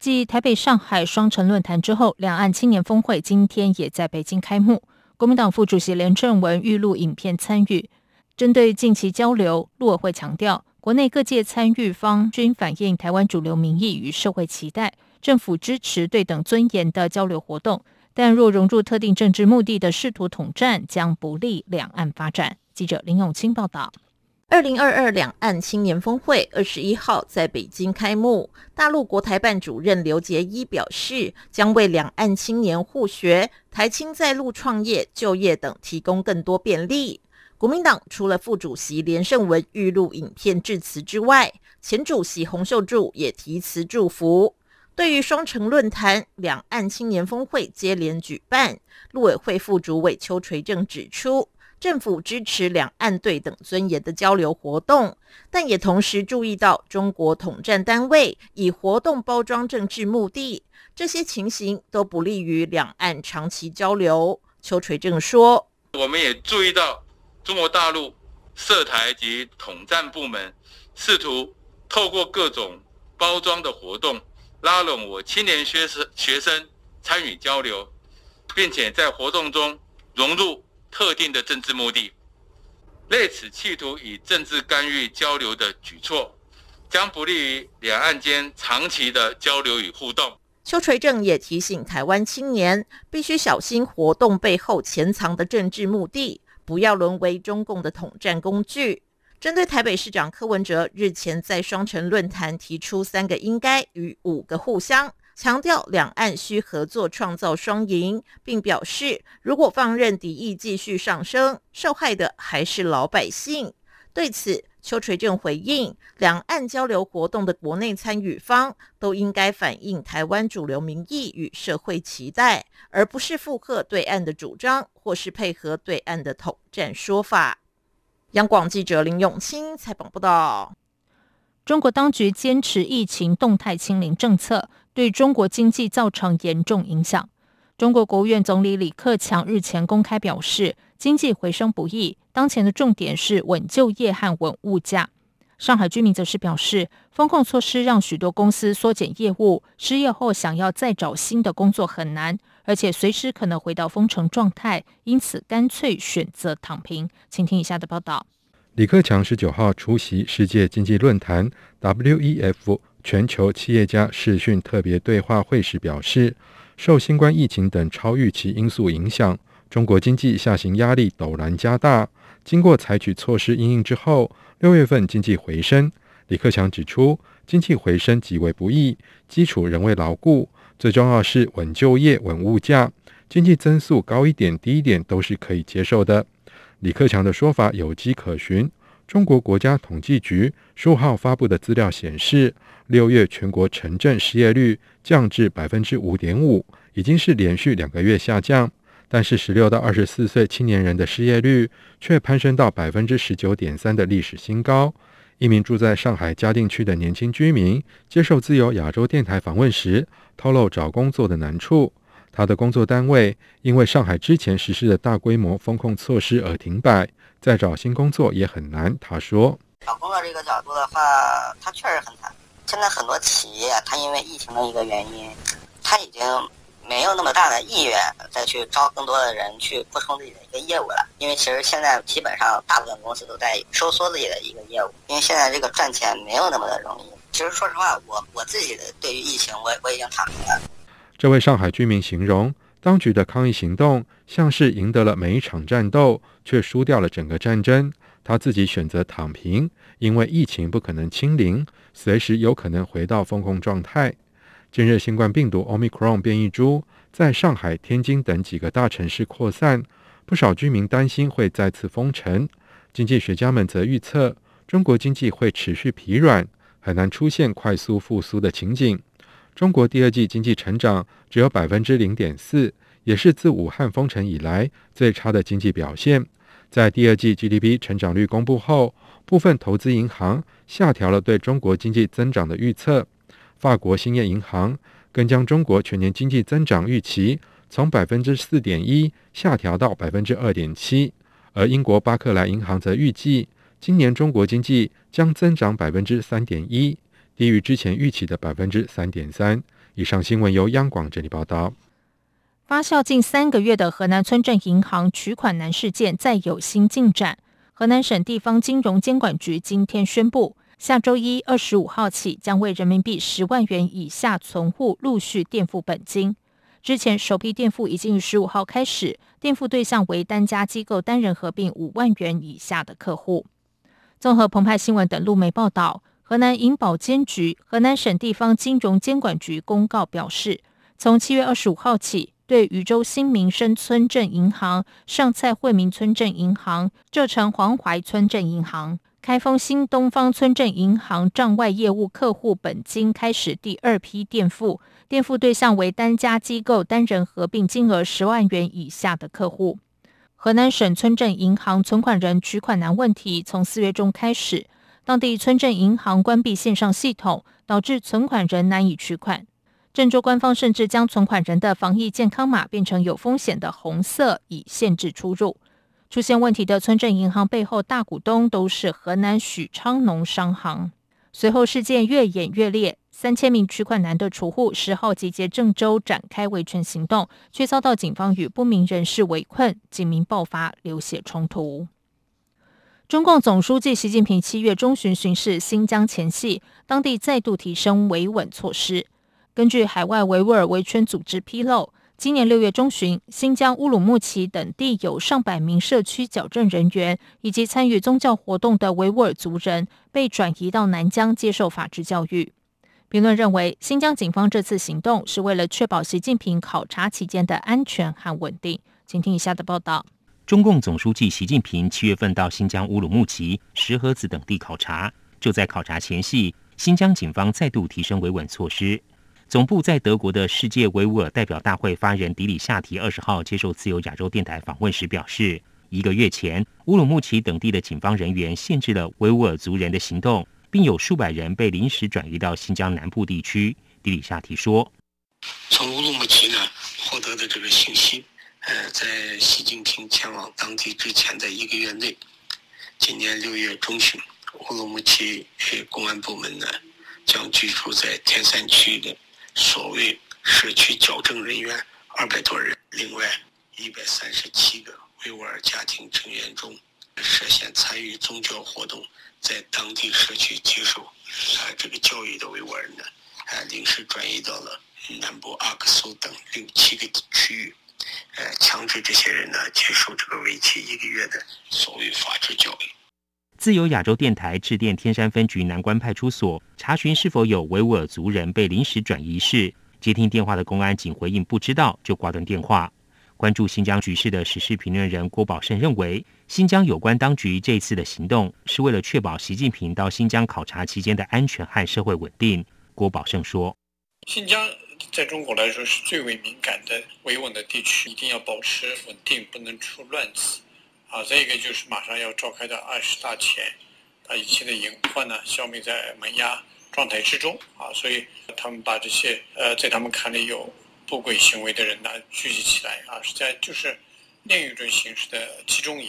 继台北、上海双城论坛之后，两岸青年峰会今天也在北京开幕。国民党副主席连振文预录影片参与。针对近期交流，陆委会强调，国内各界参与方均反映台湾主流民意与社会期待，政府支持对等尊严的交流活动。但若融入特定政治目的的试图统战，将不利两岸发展。记者林永清报道。二零二二两岸青年峰会二十一号在北京开幕。大陆国台办主任刘杰一表示，将为两岸青年互学、台青在陆创业、就业等提供更多便利。国民党除了副主席连胜文预录影片致辞之外，前主席洪秀柱也题词祝福。对于双城论坛、两岸青年峰会接连举办，陆委会副主委邱垂正指出。政府支持两岸对等尊严的交流活动，但也同时注意到中国统战单位以活动包装政治目的，这些情形都不利于两岸长期交流。邱垂正说：“我们也注意到中国大陆涉台及统战部门试图透过各种包装的活动，拉拢我青年学生学生参与交流，并且在活动中融入。”特定的政治目的，类此企图以政治干预交流的举措，将不利于两岸间长期的交流与互动。邱垂正也提醒台湾青年，必须小心活动背后潜藏的政治目的，不要沦为中共的统战工具。针对台北市长柯文哲日前在双城论坛提出三个应该与五个互相。强调两岸需合作创造双赢，并表示如果放任敌意继续上升，受害的还是老百姓。对此，邱垂正回应：两岸交流活动的国内参与方都应该反映台湾主流民意与社会期待，而不是附和对岸的主张或是配合对岸的统战说法。央广记者林永清采访报道。中国当局坚持疫情动态清零政策。对中国经济造成严重影响。中国国务院总理李克强日前公开表示，经济回升不易，当前的重点是稳就业和稳物价。上海居民则是表示，风控措施让许多公司缩减业务，失业后想要再找新的工作很难，而且随时可能回到封城状态，因此干脆选择躺平。请听以下的报道。李克强十九号出席世界经济论坛 （WEF）。全球企业家视讯特别对话会时表示，受新冠疫情等超预期因素影响，中国经济下行压力陡然加大。经过采取措施应应之后，六月份经济回升。李克强指出，经济回升极为不易，基础仍未牢固，最重要是稳就业、稳物价。经济增速高一点、低一点都是可以接受的。李克强的说法有迹可循。中国国家统计局十五号发布的资料显示，六月全国城镇失业率降至百分之五点五，已经是连续两个月下降。但是，十六到二十四岁青年人的失业率却攀升到百分之十九点三的历史新高。一名住在上海嘉定区的年轻居民接受自由亚洲电台访问时，透露找工作的难处。他的工作单位因为上海之前实施的大规模风控措施而停摆。再找新工作也很难，他说。找工作这个角度的话，他确实很惨。现在很多企业，它因为疫情的一个原因，它已经没有那么大的意愿再去招更多的人去扩充自己的一个业务了。因为其实现在基本上大部分公司都在收缩自己的一个业务，因为现在这个赚钱没有那么的容易。其实说实话，我我自己的对于疫情，我我已经躺平了。这位上海居民形容。当局的抗疫行动像是赢得了每一场战斗，却输掉了整个战争。他自己选择躺平，因为疫情不可能清零，随时有可能回到封控状态。近日，新冠病毒 Omicron 变异株在上海、天津等几个大城市扩散，不少居民担心会再次封城。经济学家们则预测，中国经济会持续疲软，很难出现快速复苏的情景。中国第二季经济成长只有百分之零点四，也是自武汉封城以来最差的经济表现。在第二季 GDP 成长率公布后，部分投资银行下调了对中国经济增长的预测。法国兴业银行更将中国全年经济增长预期从百分之四点一下调到百分之二点七，而英国巴克莱银行则预计今年中国经济将增长百分之三点一，低于之前预期的百分之三点三。以上新闻由央广整理报道。发酵近三个月的河南村镇银行取款难事件再有新进展。河南省地方金融监管局今天宣布，下周一二十五号起，将为人民币十万元以下存户陆续垫付本金。之前首批垫付已经于十五号开始，垫付对象为单家机构单人合并五万元以下的客户。综合澎湃新闻等路媒报道，河南银保监局、河南省地方金融监管局公告表示，从七月二十五号起。对禹州新民生村镇银行、上蔡惠民村镇银行、浙城黄淮村镇银行、开封新东方村镇银行账外业务客户本金开始第二批垫付，垫付对象为单家机构单人合并金额十万元以下的客户。河南省村镇银行存款人取款难问题从四月中开始，当地村镇银行关闭线上系统，导致存款人难以取款。郑州官方甚至将存款人的防疫健康码变成有风险的红色，以限制出入。出现问题的村镇银行背后大股东都是河南许昌农商行。随后事件越演越烈，三千名取款难的储户十号集结郑州展开维权行动，却遭到警方与不明人士围困，警民爆发流血冲突。中共总书记习近平七月中旬巡视新疆前夕，当地再度提升维稳措施。根据海外维吾尔维权组织披露，今年六月中旬，新疆乌鲁木齐等地有上百名社区矫正人员以及参与宗教活动的维吾尔族人被转移到南疆接受法治教育。评论认为，新疆警方这次行动是为了确保习近平考察期间的安全和稳定。请听以下的报道：中共总书记习近平七月份到新疆乌鲁木齐、石河子等地考察，就在考察前夕，新疆警方再度提升维稳措施。总部在德国的世界维吾尔代表大会发言人迪里夏提二十号接受自由亚洲电台访问时表示，一个月前，乌鲁木齐等地的警方人员限制了维吾尔族人的行动，并有数百人被临时转移到新疆南部地区。迪里夏提说：“从乌鲁木齐呢获得的这个信息，呃，在习近平前往当地之前的一个月内，今年六月中旬，乌鲁木齐公安部门呢将居住在天山区的。”所谓社区矫正人员二百多人，另外一百三十七个维吾尔家庭成员中涉嫌参与宗教活动，在当地社区接受啊这个教育的维吾尔人呢，啊临时转移到了南部阿克苏等六七个区域，呃强制这些人呢接受这个为期一个月的所谓法治教育。自由亚洲电台致电天山分局南关派出所查询是否有维吾尔族人被临时转移事，接听电话的公安仅回应不知道就挂断电话。关注新疆局势的时事评论人郭宝胜认为，新疆有关当局这次的行动是为了确保习近平到新疆考察期间的安全和社会稳定。郭宝胜说：“新疆在中国来说是最为敏感的维稳的地区，一定要保持稳定，不能出乱子。”啊，再一个就是马上要召开的二十大前，把一切的隐患呢消灭在萌芽状态之中啊，所以他们把这些呃在他们看来有不轨行为的人呢聚集起来啊，实在就是另一种形式的集中营。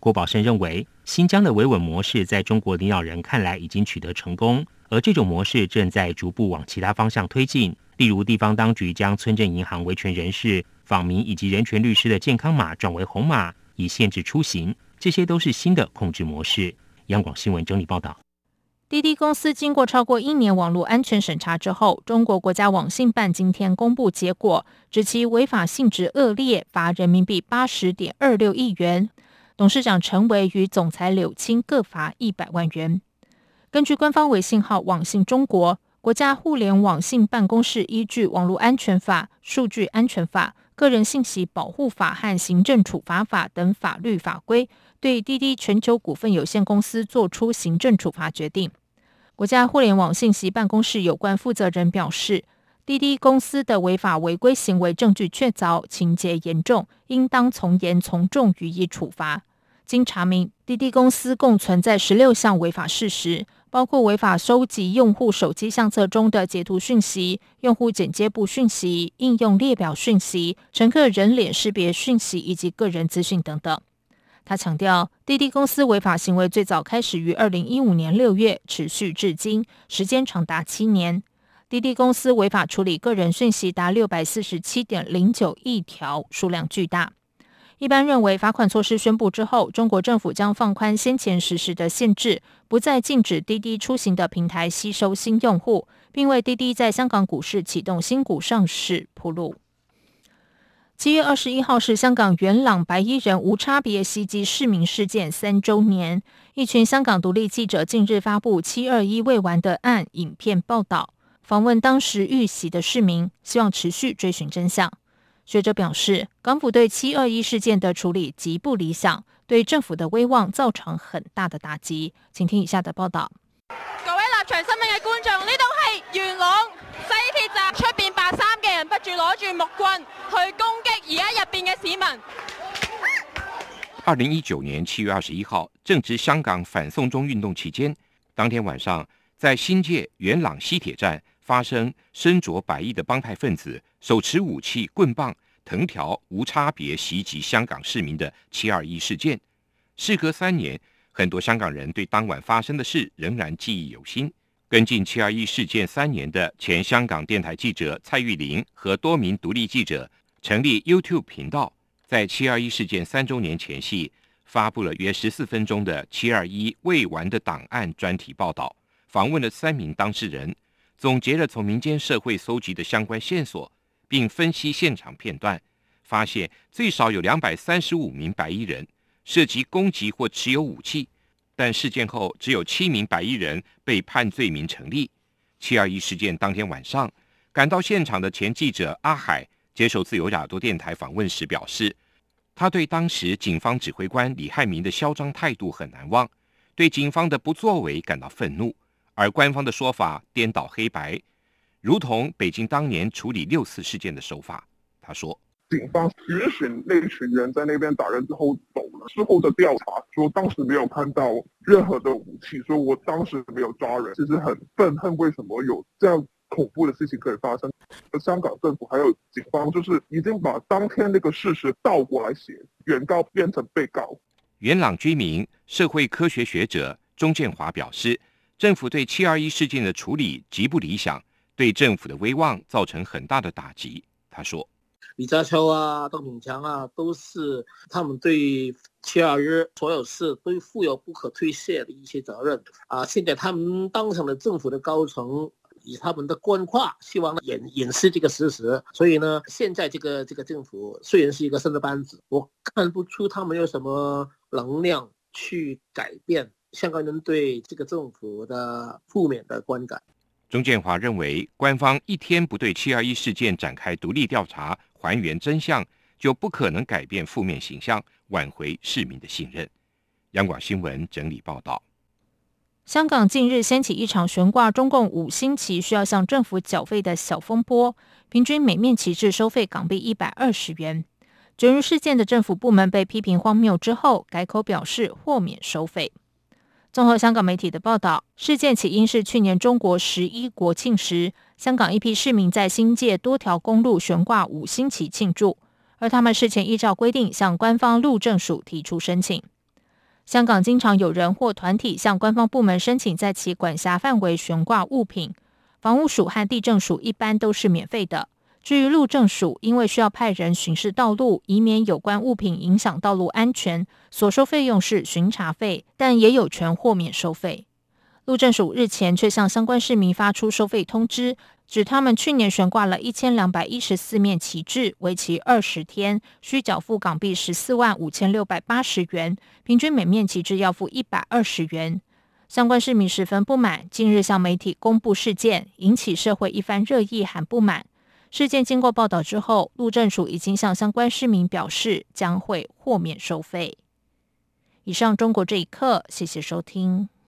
郭宝胜认为，新疆的维稳模式在中国领导人看来已经取得成功，而这种模式正在逐步往其他方向推进，例如地方当局将村镇银行维权人士、访民以及人权律师的健康码转为红码。以限制出行，这些都是新的控制模式。央广新闻整理报道：滴滴公司经过超过一年网络安全审查之后，中国国家网信办今天公布结果，指其违法性质恶劣，罚人民币八十点二六亿元。董事长陈维与总裁柳青各罚一百万元。根据官方微信号“网信中国”，国家互联网信办公室依据《网络安全法》《数据安全法》。个人信息保护法和行政处罚法等法律法规，对滴滴全球股份有限公司作出行政处罚决定。国家互联网信息办公室有关负责人表示，滴滴公司的违法违规行为证据确凿，情节严重，应当从严从重予以处罚。经查明，滴滴公司共存在十六项违法事实，包括违法收集用户手机相册中的截图讯息、用户剪接部讯息、应用列表讯息、乘客人脸识别讯息以及个人资讯等等。他强调，滴滴公司违法行为最早开始于二零一五年六月，持续至今，时间长达七年。滴滴公司违法处理个人讯息达六百四十七点零九亿条，数量巨大。一般认为，罚款措施宣布之后，中国政府将放宽先前实施的限制，不再禁止滴滴出行的平台吸收新用户，并为滴滴在香港股市启动新股上市铺路。七月二十一号是香港元朗白衣人无差别袭击市民事件三周年。一群香港独立记者近日发布“七二一未完的案”影片报道，访问当时遇袭的市民，希望持续追寻真相。学者表示，港府对七二一事件的处理极不理想，对政府的威望造成很大的打击。请听以下的报道。各位立場新聞嘅觀眾，呢度係元朗西鐵站出邊白衫嘅人，不住攞住木棍去攻擊而家入邊嘅市民。二零一九年七月二十一号，正值香港反送中运动期间，当天晚上，在新界元朗西铁站发生身着白衣的帮派分子手持武器棍棒、藤条无差别袭击香港市民的七二一事件。事隔三年。很多香港人对当晚发生的事仍然记忆犹新。跟进七二一事件三年的前香港电台记者蔡玉玲和多名独立记者成立 YouTube 频道，在七二一事件三周年前夕，发布了约十四分钟的“七二一未完的档案”专题报道，访问了三名当事人，总结了从民间社会搜集的相关线索，并分析现场片段，发现最少有两百三十五名白衣人。涉及攻击或持有武器，但事件后只有七名白衣人被判罪名成立。七二一事件当天晚上，赶到现场的前记者阿海接受自由亚洲电台访问时表示，他对当时警方指挥官李汉民的嚣张态度很难忘，对警方的不作为感到愤怒，而官方的说法颠倒黑白，如同北京当年处理六四事件的手法。他说。警方允许那群人在那边打人之后走了，事后的调查说当时没有看到任何的武器，说我当时没有抓人，其实很愤恨，为什么有这样恐怖的事情可以发生？香港政府还有警方就是已经把当天那个事实倒过来写，原告变成被告。元朗居民、社会科学学者钟建华表示，政府对七二一事件的处理极不理想，对政府的威望造成很大的打击。他说。李家超啊，邓炳强啊，都是他们对七二一所有事都负有不可推卸的一些责任啊。现在他们当上了政府的高层，以他们的官话，希望掩掩饰这个事实。所以呢，现在这个这个政府虽然是一个新的班子，我看不出他们有什么能量去改变香港人对这个政府的负面的观感。钟建华认为，官方一天不对七二一事件展开独立调查。还原真相，就不可能改变负面形象，挽回市民的信任。央广新闻整理报道：香港近日掀起一场悬挂中共五星旗需要向政府缴费的小风波，平均每面旗帜收费港币一百二十元。卷入事件的政府部门被批评荒谬之后，改口表示豁免收费。综合香港媒体的报道，事件起因是去年中国十一国庆时，香港一批市民在新界多条公路悬挂五星旗庆祝，而他们事前依照规定向官方路政署提出申请。香港经常有人或团体向官方部门申请在其管辖范围悬挂物品，房屋署和地政署一般都是免费的。至于路政署，因为需要派人巡视道路，以免有关物品影响道路安全，所收费用是巡查费，但也有权豁免收费。路政署日前却向相关市民发出收费通知，指他们去年悬挂了一千两百一十四面旗帜，为期二十天，需缴付港币十四万五千六百八十元，平均每面旗帜要付一百二十元。相关市民十分不满，近日向媒体公布事件，引起社会一番热议和不满。事件经过报道之后，路政署已经向相关市民表示将会豁免收费。以上，中国这一刻，谢谢收听。